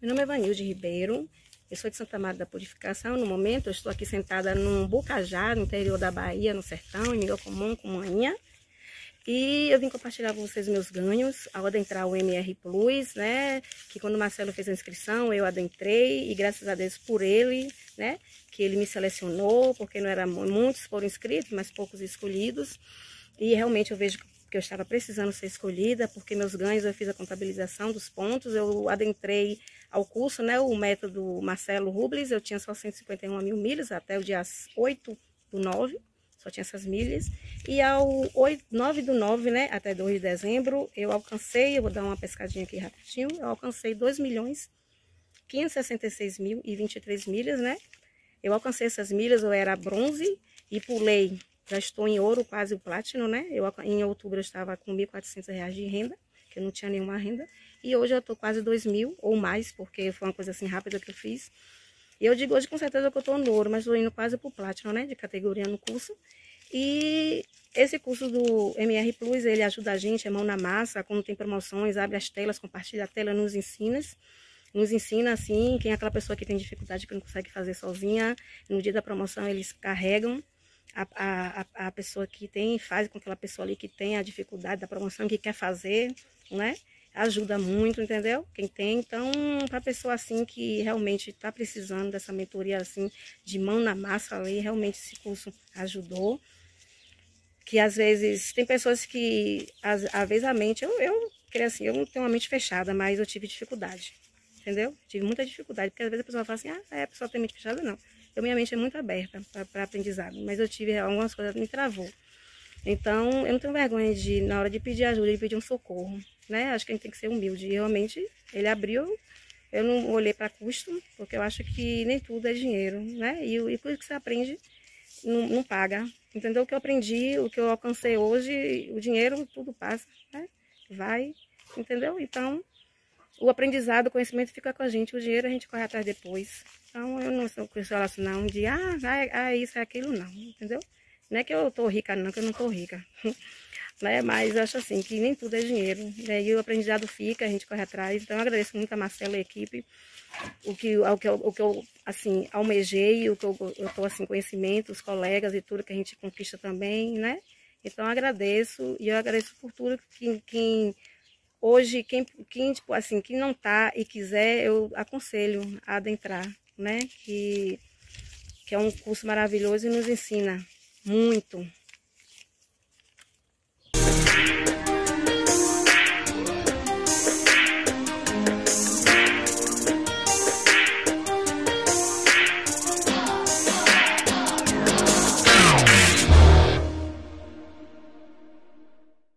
Meu nome é Vanilde Ribeiro, eu sou de Santa Maria da Purificação. No momento, eu estou aqui sentada num Bocajá, no interior da Bahia, no sertão, em Miguel Comum, com manhã. E eu vim compartilhar com vocês meus ganhos ao adentrar o MR Plus, né? Que quando o Marcelo fez a inscrição, eu adentrei e graças a Deus por ele, né? Que ele me selecionou, porque não eram muitos foram inscritos, mas poucos escolhidos. E realmente eu vejo que eu estava precisando ser escolhida, porque meus ganhos eu fiz a contabilização dos pontos, eu adentrei ao curso, né, o método Marcelo Rubles, eu tinha só 151 mil milhas até o dia 8 do 9, só tinha essas milhas, e ao 8, 9 do 9, né, até 2 de dezembro, eu alcancei, eu vou dar uma pescadinha aqui rapidinho, eu alcancei 2 milhões 566 mil e 23 milhas, né, eu alcancei essas milhas, eu era bronze e pulei já estou em ouro, quase o platino, né? Eu, em outubro eu estava com R$ 1.400 de renda, que eu não tinha nenhuma renda. E hoje eu estou quase R$ mil ou mais, porque foi uma coisa assim rápida que eu fiz. E eu digo hoje com certeza que eu estou no ouro, mas estou indo quase para o platino, né? De categoria no curso. E esse curso do MR Plus, ele ajuda a gente, é mão na massa, quando tem promoções, abre as telas, compartilha a tela, nos ensina. Nos ensina assim, quem é aquela pessoa que tem dificuldade que não consegue fazer sozinha, no dia da promoção eles carregam a, a, a pessoa que tem, faz com aquela pessoa ali que tem a dificuldade da promoção, que quer fazer, né? Ajuda muito, entendeu? Quem tem, então, para pessoa assim que realmente está precisando dessa mentoria assim, de mão na massa ali, realmente esse curso ajudou. Que às vezes, tem pessoas que, às, às vezes a mente, eu, eu queria assim, eu não tenho uma mente fechada, mas eu tive dificuldade, entendeu? Tive muita dificuldade, porque às vezes a pessoa fala assim, ah, é, a pessoa tem mente fechada, não. Eu, minha mente é muito aberta para aprendizado, mas eu tive algumas coisas que me travou. Então, eu não tenho vergonha de, na hora de pedir ajuda, de pedir um socorro, né? Acho que a gente tem que ser humilde. E realmente, ele abriu, eu não olhei para custo, porque eu acho que nem tudo é dinheiro, né? E, e por que você aprende, não, não paga. Entendeu? O que eu aprendi, o que eu alcancei hoje, o dinheiro, tudo passa, né? Vai, entendeu? Então, o aprendizado, o conhecimento fica com a gente, o dinheiro a gente corre atrás depois. Então eu não sou com esse não de ah, é, é isso, é aquilo, não, entendeu? Não é que eu tô rica, não, que eu não tô rica. né? Mas eu acho assim, que nem tudo é dinheiro. E o aprendizado fica, a gente corre atrás. Então eu agradeço muito a Marcela e a equipe. O que, o que, eu, o que eu assim, almejei, o que eu, eu tô assim, conhecimento, os colegas e tudo que a gente conquista também, né? Então eu agradeço e eu agradeço por tudo que, que Hoje, quem, quem, tipo, assim, quem não tá e quiser, eu aconselho a adentrar, né? Que, que é um curso maravilhoso e nos ensina muito,